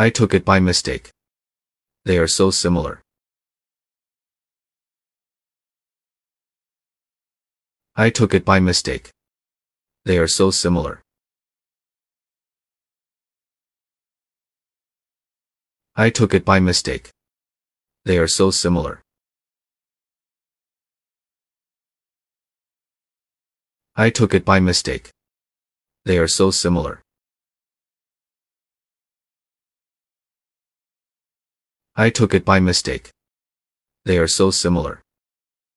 I took it by mistake. They are so similar. I took it by mistake. They are so similar. I took it by mistake. They are so similar. I took it by mistake. They are so similar. I took it by mistake. They are so similar.